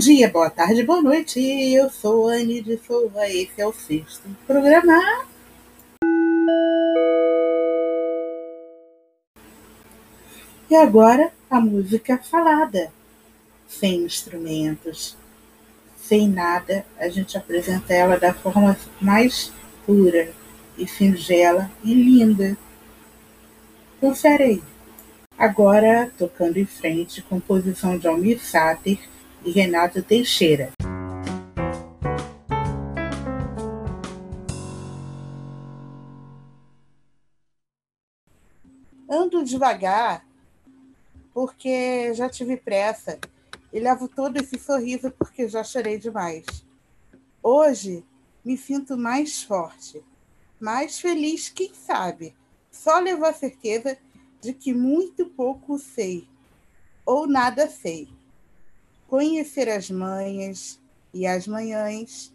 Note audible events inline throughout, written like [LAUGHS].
dia, boa tarde, boa noite. Eu sou Anne de Souza. Esse é o sexto programa. E agora a música falada, sem instrumentos, sem nada. A gente apresenta ela da forma mais pura e singela e linda. Confere aí. Agora, tocando em frente, composição de Almir Sater e Renato Teixeira. Ando devagar porque já tive pressa e levo todo esse sorriso porque já chorei demais. Hoje me sinto mais forte, mais feliz, quem sabe. Só levo a certeza de que muito pouco sei ou nada sei conhecer as manhas e as manhãs,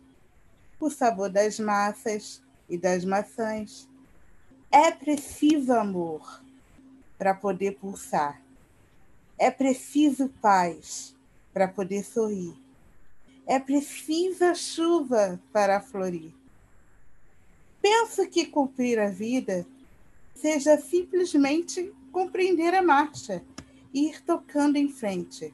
o sabor das massas e das maçãs. É preciso amor para poder pulsar. É preciso paz para poder sorrir. É preciso chuva para florir. Penso que cumprir a vida seja simplesmente compreender a marcha e ir tocando em frente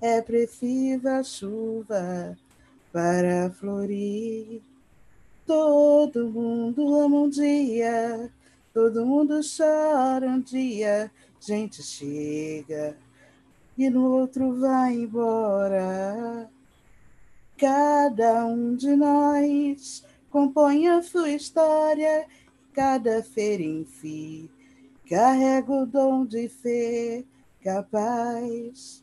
É preciso a chuva para florir. Todo mundo ama um dia, todo mundo chora um dia. Gente chega e no outro vai embora. Cada um de nós compõe a sua história, cada ser em si carrega o dom de ser capaz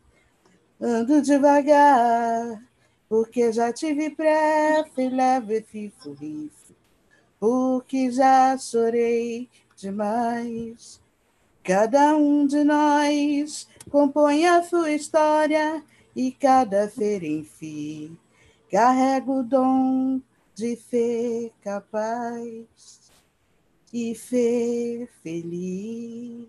Ando devagar, porque já tive pressa e levo esse sorriso, porque já chorei demais. Cada um de nós compõe a sua história e cada ser si carrega o dom de ser capaz e ser feliz.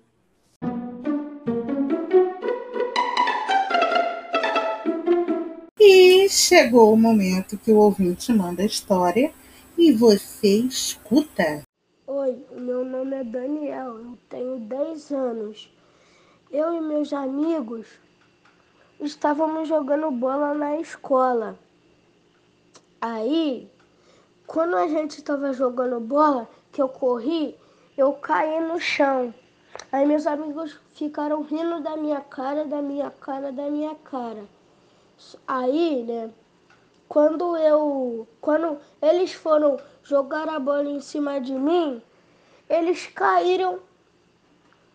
E chegou o momento que o ouvinte manda a história e você escuta. Oi, meu nome é Daniel, eu tenho 10 anos. Eu e meus amigos estávamos jogando bola na escola. Aí, quando a gente estava jogando bola, que eu corri, eu caí no chão. Aí meus amigos ficaram rindo da minha cara, da minha cara, da minha cara. Aí, né, quando eu, quando eles foram jogar a bola em cima de mim, eles caíram,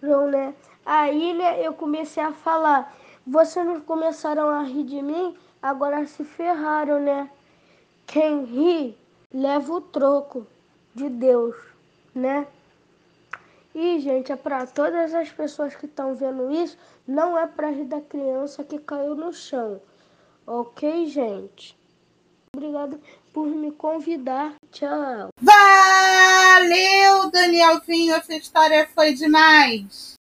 né? Aí, né, eu comecei a falar, vocês não começaram a rir de mim, agora se ferraram, né? Quem ri, leva o troco de Deus, né? E, gente, é para todas as pessoas que estão vendo isso, não é para rir da criança que caiu no chão. Ok, gente? Obrigado por me convidar. Tchau. Valeu, Danielzinho. Essa história foi demais.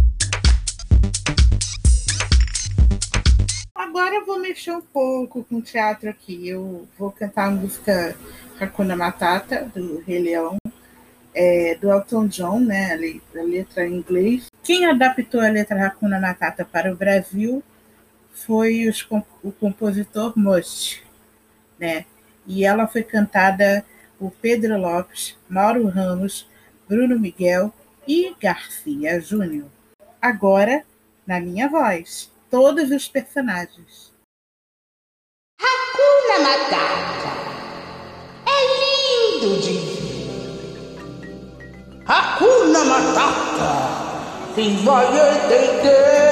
Agora eu vou mexer um pouco com o teatro aqui. Eu vou cantar a música Hakuna Matata, do Rei Leão, é, do Elton John, né? A letra em inglês. Quem adaptou a letra Hakuna Matata para o Brasil foi os, o compositor Must, né? e ela foi cantada por Pedro Lopes, Mauro Ramos, Bruno Miguel e Garcia Júnior. Agora, na minha voz, todos os personagens. Hakuna Matata é lindo de ver. Hakuna Matata, quem vai entender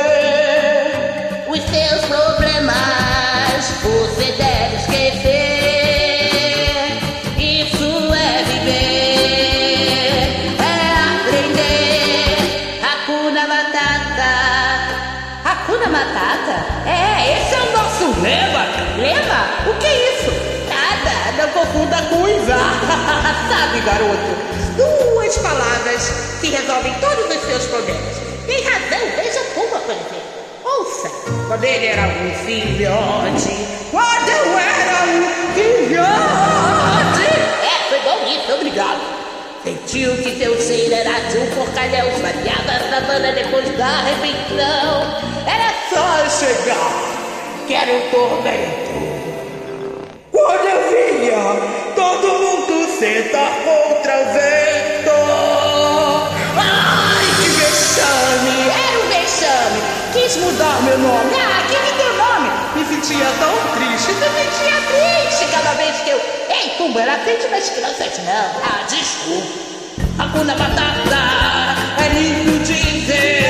os seus problemas, você deve esquecer. Isso é viver, é aprender. Hakuna Matata. Hakuna Matata? É, esse é o nosso lema. Lema? O que é isso? Nada, não confunda com Ivar. [LAUGHS] Sabe, garoto? Duas palavras que resolvem todos os seus problemas. Tem razão, veja como, por. Quando ele era um filhote. Quando eu era um filhote. É, foi bom isso, obrigado. Sentiu que seu ser era de um porcalhão, variava a savana depois da refeição. Era só chegar, que era um tormento. Sentia tão triste, me sentia triste cada vez que eu. Ei, Tumba, era frente das crianças, não. Ah, desculpa. Hakuna Matata é lindo dizer.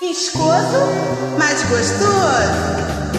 Viscoso, mas gostoso.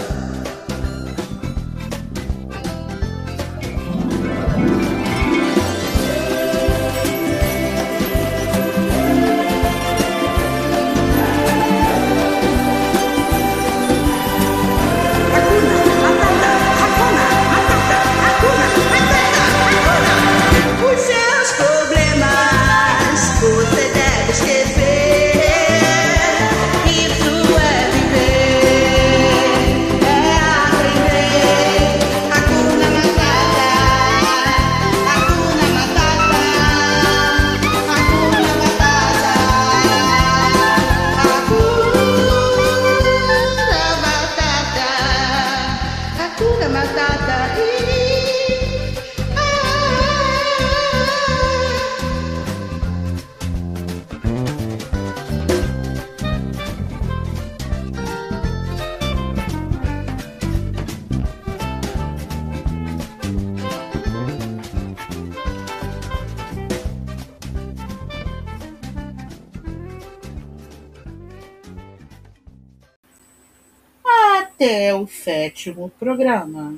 Até o sétimo programa.